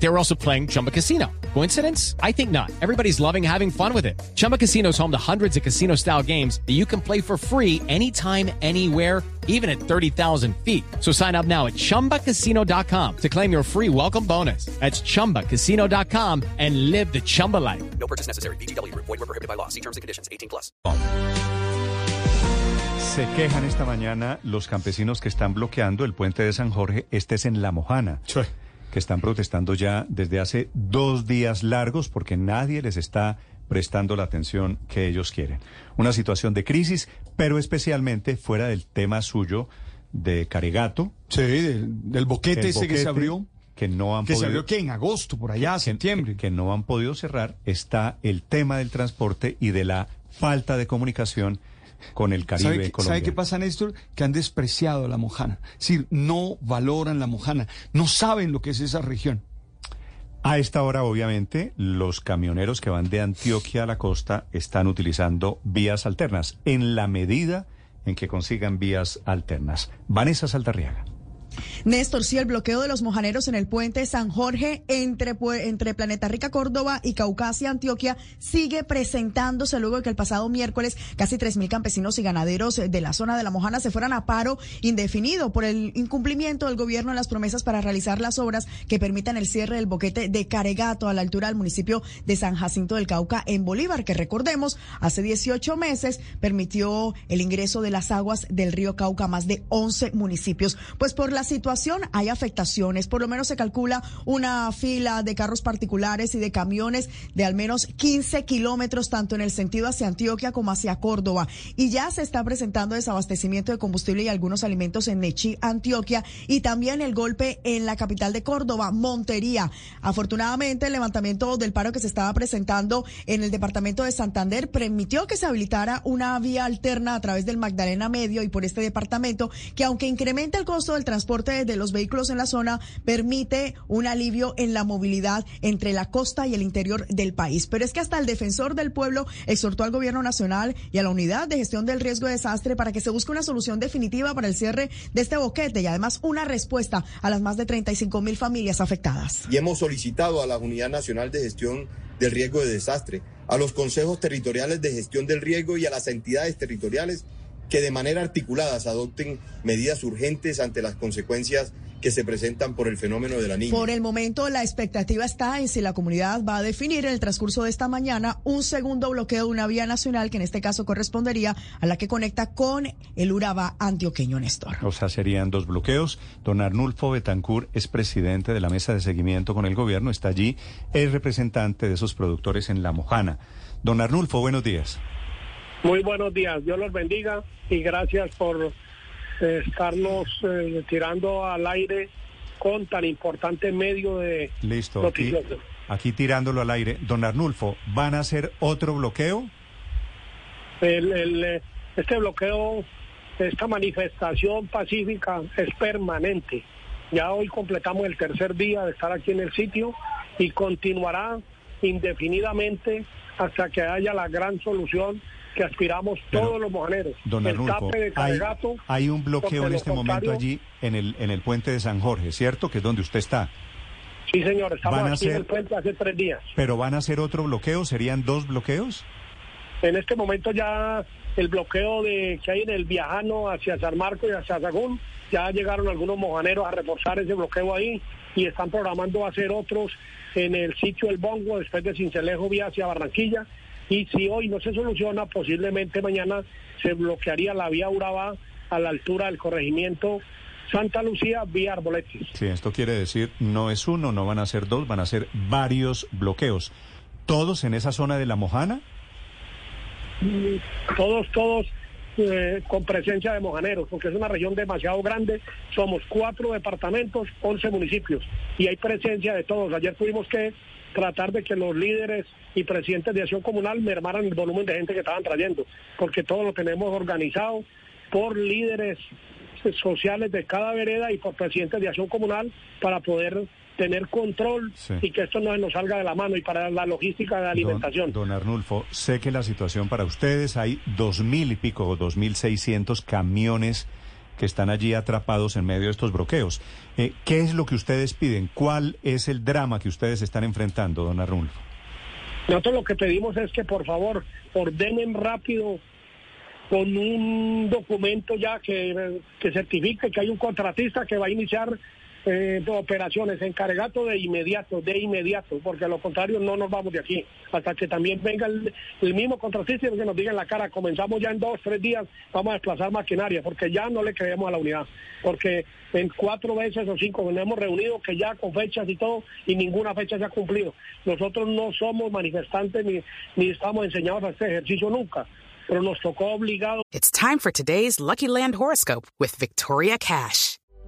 They were also playing Chumba Casino. Coincidence? I think not. Everybody's loving having fun with it. Chumba Casino is home to hundreds of casino style games that you can play for free anytime, anywhere, even at 30,000 feet. So sign up now at chumbacasino.com to claim your free welcome bonus. That's chumbacasino.com and live the Chumba life. No purchase necessary. BGW. Void were prohibited by law. See terms and conditions. 18 plus. Se quejan esta mañana los campesinos que están bloqueando el puente de San Jorge, este es en La Mojana, que están protestando ya desde hace dos días largos porque nadie les está prestando la atención que ellos quieren. Una situación de crisis, pero especialmente fuera del tema suyo de Caregato. Sí, del, del boquete ese que se abrió. Que no han Que se podido- abrió, ¿qué? En agosto, por allá, que- septiembre. Que, no han podido cerrar, está el tema del transporte y de la falta de comunicación con el Caribe ¿Sabe, colombiano. ¿Sabe qué pasa, Néstor? Que han despreciado a la Mojana. Es decir, no valoran la Mojana. No saben lo que es esa región. A esta hora, obviamente, los camioneros que van de Antioquia a la costa están utilizando vías alternas, en la medida en que consigan vías alternas. Vanessa Saldarriaga. Néstor, sí, el bloqueo de los mojaneros en el puente San Jorge entre, entre Planeta Rica, Córdoba y Caucasia, Antioquia, sigue presentándose luego de que el pasado miércoles casi 3.000 campesinos y ganaderos de la zona de la Mojana se fueran a paro indefinido por el incumplimiento del gobierno en las promesas para realizar las obras que permitan el cierre del boquete de Caregato a la altura del municipio de San Jacinto del Cauca en Bolívar, que recordemos, hace 18 meses permitió el ingreso de las aguas del río Cauca a más de 11 municipios. Pues por la situación hay afectaciones. Por lo menos se calcula una fila de carros particulares y de camiones de al menos 15 kilómetros, tanto en el sentido hacia Antioquia como hacia Córdoba. Y ya se está presentando desabastecimiento de combustible y algunos alimentos en Nechí, Antioquia, y también el golpe en la capital de Córdoba, Montería. Afortunadamente, el levantamiento del paro que se estaba presentando en el departamento de Santander permitió que se habilitara una vía alterna a través del Magdalena Medio y por este departamento, que aunque incrementa el costo del transporte de los vehículos en la zona, permite un alivio en la movilidad entre la costa y el interior del país. Pero es que hasta el defensor del pueblo exhortó al gobierno nacional y a la unidad de gestión del riesgo de desastre para que se busque una solución definitiva para el cierre de este boquete y además una respuesta a las más de 35 mil familias afectadas. y hemos solicitado a la Unidad Nacional de Gestión del Riesgo de Desastre, a los consejos territoriales de gestión del riesgo y a las entidades territoriales que de manera articulada se adopten medidas urgentes ante las consecuencias que se presentan por el fenómeno de la niña. Por el momento, la expectativa está en si la comunidad va a definir en el transcurso de esta mañana un segundo bloqueo de una vía nacional que en este caso correspondería a la que conecta con el Urabá antioqueño Néstor. O sea, serían dos bloqueos. Don Arnulfo Betancourt es presidente de la mesa de seguimiento con el gobierno, está allí, es representante de esos productores en La Mojana. Don Arnulfo, buenos días. Muy buenos días, Dios los bendiga y gracias por eh, estarnos eh, tirando al aire con tan importante medio de Listo, aquí, aquí tirándolo al aire. Don Arnulfo, ¿van a hacer otro bloqueo? El, el, eh, este bloqueo, esta manifestación pacífica es permanente. Ya hoy completamos el tercer día de estar aquí en el sitio y continuará indefinidamente hasta que haya la gran solución que aspiramos Pero, todos los mojaneros. Don el Arnulfo, tape de hay, un bloqueo en este momento allí en el, en el puente de San Jorge, ¿cierto? Que es donde usted está. Sí, señor, estamos aquí en el puente hace tres días. ¿Pero van a hacer otro bloqueo? ¿Serían dos bloqueos? En este momento ya el bloqueo de que hay en el Viajano hacia San Marcos y hacia Sagún, ya llegaron algunos mojaneros a reforzar ese bloqueo ahí y están programando hacer otros en el sitio El Bongo, después de Cincelejo, vía hacia Barranquilla. Y si hoy no se soluciona, posiblemente mañana se bloquearía la vía Urabá a la altura del corregimiento Santa Lucía, vía Arboletes. Sí, esto quiere decir no es uno, no van a ser dos, van a ser varios bloqueos. ¿Todos en esa zona de La Mojana? todos, todos eh, con presencia de mojaneros, porque es una región demasiado grande. Somos cuatro departamentos, once municipios, y hay presencia de todos. Ayer tuvimos que tratar de que los líderes y presidentes de acción comunal mermaran el volumen de gente que estaban trayendo, porque todo lo tenemos organizado por líderes sociales de cada vereda y por presidentes de acción comunal para poder tener control Sí. y que esto no se nos salga de la mano y para la logística de la alimentación. Don, don Arnulfo, sé que la situación para ustedes hay dos mil y pico o dos mil seiscientos camiones que están allí atrapados en medio de estos bloqueos. Eh, ¿Qué es lo que ustedes piden? ¿Cuál es el drama que ustedes están enfrentando, don Arnulfo? Nosotros lo que pedimos es que por favor ordenen rápido con un documento ya que, que certifique que hay un contratista que va a iniciar eh, operaciones encargado de inmediato, de inmediato, porque a lo contrario no nos vamos de aquí, hasta que también venga el, mismo contratista que nos diga en la cara, comenzamos ya en dos, tres días, vamos a desplazar maquinaria, porque ya no le creemos a la unidad, porque en cuatro veces o cinco nos hemos que ya con fechas y todo, y ninguna fecha se ha cumplido. Nosotros no somos manifestantes ni, ni estamos enseñados a este ejercicio nunca, pero nos tocó obligado. It's time for today's Lucky Land horoscope with Victoria Cash.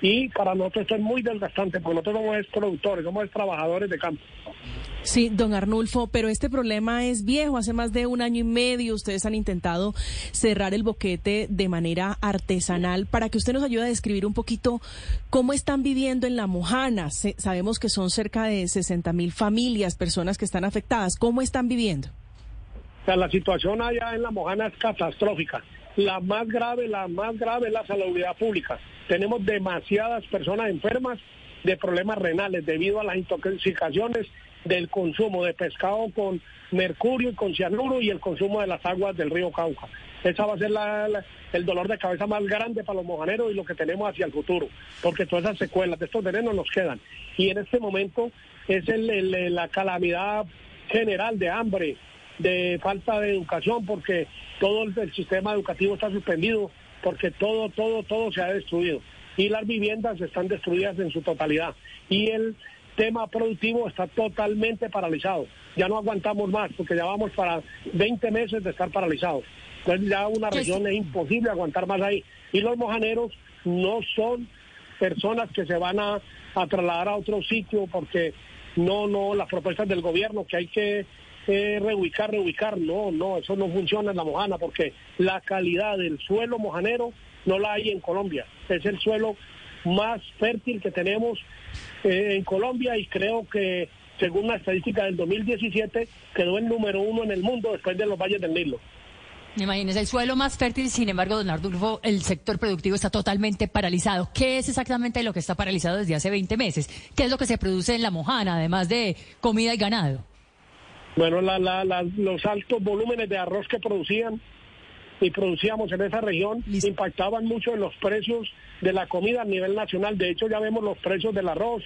y para nosotros esto es muy desgastante porque nosotros somos es productores, somos es trabajadores de campo. Sí, don Arnulfo, pero este problema es viejo. Hace más de un año y medio ustedes han intentado cerrar el boquete de manera artesanal. Para que usted nos ayude a describir un poquito cómo están viviendo en La Mojana. Se- sabemos que son cerca de 60 mil familias, personas que están afectadas. ¿Cómo están viviendo? O sea, la situación allá en La Mojana es catastrófica. La más grave, la más grave es la salubridad pública. Tenemos demasiadas personas enfermas de problemas renales debido a las intoxicaciones del consumo de pescado con mercurio y con cianuro y el consumo de las aguas del río Cauca. Esa va a ser la- el dolor de cabeza más grande para los mojaneros y lo que tenemos hacia el futuro, porque todas esas secuelas de estos venenos nos quedan. Y en este momento es el- la calamidad general de hambre, de falta de educación, porque todo el, el sistema educativo está suspendido, porque todo, todo, todo se ha destruido. Y las viviendas están destruidas en su totalidad. Y el tema productivo está totalmente paralizado. Ya no aguantamos más, porque ya vamos para 20 meses de estar paralizados. Entonces ya una región es imposible aguantar más ahí. Y los mojaneros no son personas que se van a, a trasladar a otro sitio porque no, no, las propuestas del gobierno que hay que reubicar, reubicar, no, no, eso no funciona en la mojana porque la calidad del suelo mojanero no la hay en Colombia. Es el suelo más fértil que tenemos eh, en Colombia y creo que según la estadística del 2017 quedó el número uno en el mundo después de los valles del Nilo. Imagínese, el suelo más fértil, sin embargo, don Ardulfo, el sector productivo está totalmente paralizado. ¿Qué es exactamente lo que está paralizado desde hace 20 meses? ¿Qué es lo que se produce en La Mojana, además de comida y ganado? Bueno, la- la- la- los altos volúmenes de arroz que producían y producíamos en esa región impactaban mucho en los precios de la comida a nivel nacional. De hecho, ya vemos los precios del arroz,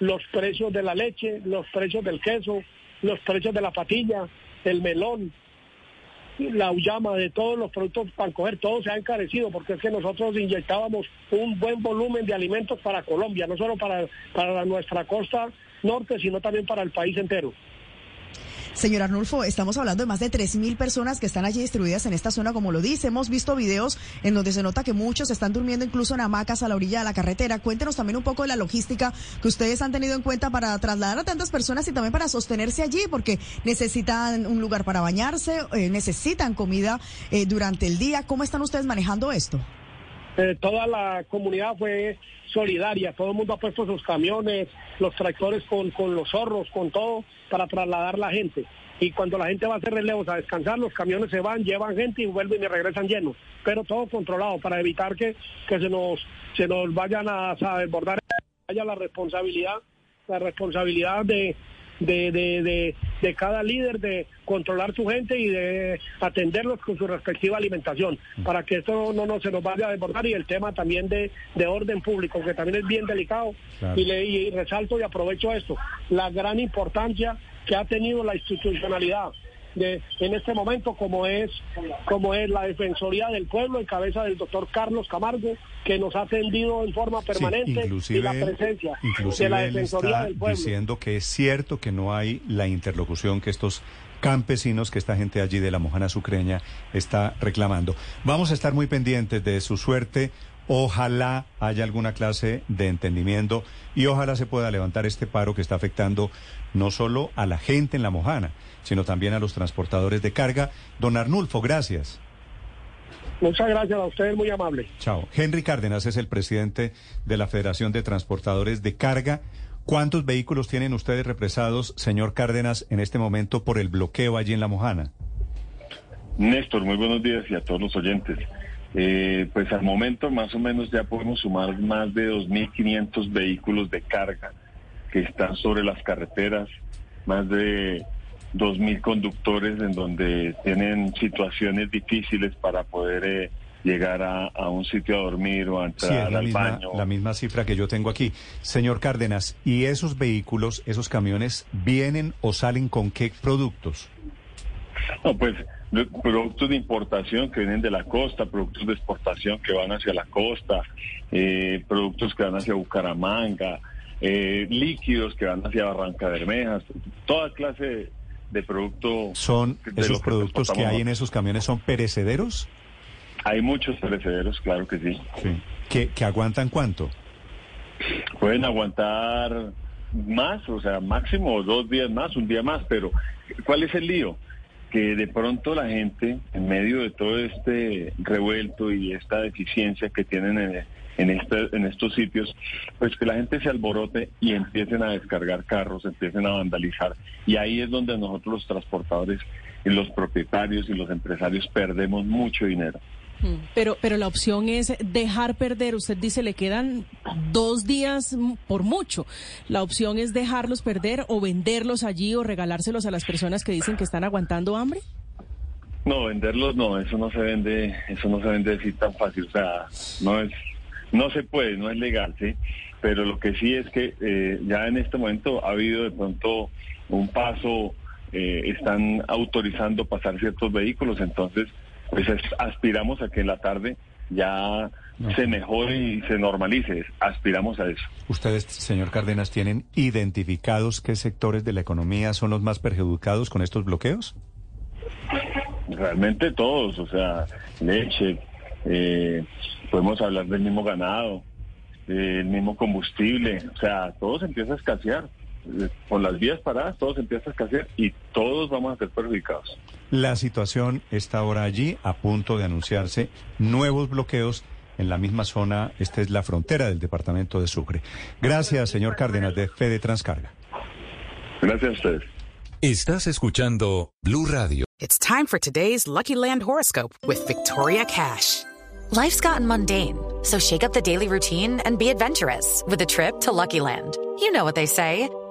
los precios de la leche, los precios del queso, los precios de la patilla, el melón, la uyama, de todos los productos para coger, todo se ha encarecido porque es que nosotros inyectábamos un buen volumen de alimentos para Colombia, no solo para, para nuestra costa norte, sino también para el país entero. Señor Arnulfo, estamos hablando de más de 3.000 personas que están allí distribuidas en esta zona, como lo dice. Hemos visto videos en donde se nota que muchos están durmiendo incluso en hamacas a la orilla de la carretera. Cuéntenos también un poco de la logística que ustedes han tenido en cuenta para trasladar a tantas personas y también para sostenerse allí, porque necesitan un lugar para bañarse, eh, necesitan comida eh, durante el día. ¿Cómo están ustedes manejando esto? Eh, toda la comunidad fue solidaria, todo el mundo ha puesto sus camiones, los tractores con, con los zorros, con todo, para trasladar la gente. Y cuando la gente va a hacer relevos a descansar, los camiones se van, llevan gente y vuelven y regresan llenos. Pero todo controlado para evitar que, que se nos se nos vayan a, a desbordar haya la responsabilidad, la responsabilidad de, de, de, de, de cada líder de controlar su gente y de atenderlos con su respectiva alimentación, para que esto no, no se nos vaya a desbordar y el tema también de, de orden público, que también es bien delicado. Claro. Y, le, y resalto y aprovecho esto, la gran importancia que ha tenido la institucionalidad de, en este momento, como es, como es la Defensoría del Pueblo en cabeza del doctor Carlos Camargo, que nos ha atendido en forma permanente inclusive, y la presencia inclusive de la él Defensoría está del Pueblo. diciendo que es cierto que no hay la interlocución que estos campesinos, que esta gente allí de la Mojana Sucreña está reclamando. Vamos a estar muy pendientes de su suerte. Ojalá haya alguna clase de entendimiento y ojalá se pueda levantar este paro que está afectando no solo a la gente en la Mojana, sino también a los transportadores de carga. Don Arnulfo, gracias. Muchas gracias a ustedes, muy amable. Chao. Henry Cárdenas es el presidente de la Federación de Transportadores de Carga. ¿Cuántos vehículos tienen ustedes represados, señor Cárdenas, en este momento por el bloqueo allí en La Mojana? Néstor, muy buenos días y a todos los oyentes. Eh, pues al momento más o menos ya podemos sumar más de 2.500 vehículos de carga que están sobre las carreteras, más de 2.000 conductores en donde tienen situaciones difíciles para poder eh, llegar a, a, un sitio a dormir o a entrar sí, es la al misma, baño. La misma cifra que yo tengo aquí. Señor Cárdenas, ¿y esos vehículos, esos camiones, vienen o salen con qué productos? No, pues productos de importación que vienen de la costa, productos de exportación que van hacia la costa, eh, productos que van hacia Bucaramanga, eh, líquidos que van hacia Barranca Bermejas, toda clase de, de productos. ¿Son de esos que productos que hay en esos camiones son perecederos? Hay muchos perecederos, claro que sí. Sí. ¿Que, que aguantan cuánto? Pueden aguantar más, o sea, máximo dos días más, un día más, pero ¿cuál es el lío? Que de pronto la gente, en medio de todo este revuelto y esta deficiencia que tienen en, en, este, en estos sitios, pues que la gente se alborote y empiecen a descargar carros, empiecen a vandalizar. Y ahí es donde nosotros los transportadores y los propietarios y los empresarios perdemos mucho dinero. Pero, pero la opción es dejar perder. Usted dice le quedan dos días por mucho. La opción es dejarlos perder o venderlos allí o regalárselos a las personas que dicen que están aguantando hambre. No, venderlos no, eso no se vende, eso no se vende así tan fácil. O sea, no es, no se puede, no es legal, sí. Pero lo que sí es que eh, ya en este momento ha habido de pronto un paso, eh, están autorizando pasar ciertos vehículos, entonces pues aspiramos a que en la tarde ya no. se mejore y se normalice. Aspiramos a eso. ¿Ustedes, señor Cárdenas, tienen identificados qué sectores de la economía son los más perjudicados con estos bloqueos? Realmente todos, o sea, leche, eh, podemos hablar del mismo ganado, el mismo combustible, o sea, todo se empieza a escasear. Con las vías paradas, todo se empieza a escasear y todos vamos a ser perjudicados. La situación está ahora allí, a punto de anunciarse nuevos bloqueos en la misma zona. Esta es la frontera del departamento de Sucre. Gracias, señor Cárdenas, de Fede Transcarga. Gracias a ustedes. Estás escuchando Blue Radio. It's time for today's Lucky Land horoscope with Victoria Cash. Life's gotten mundane, so shake up the daily routine and be adventurous with a trip to Lucky Land. You know what they say.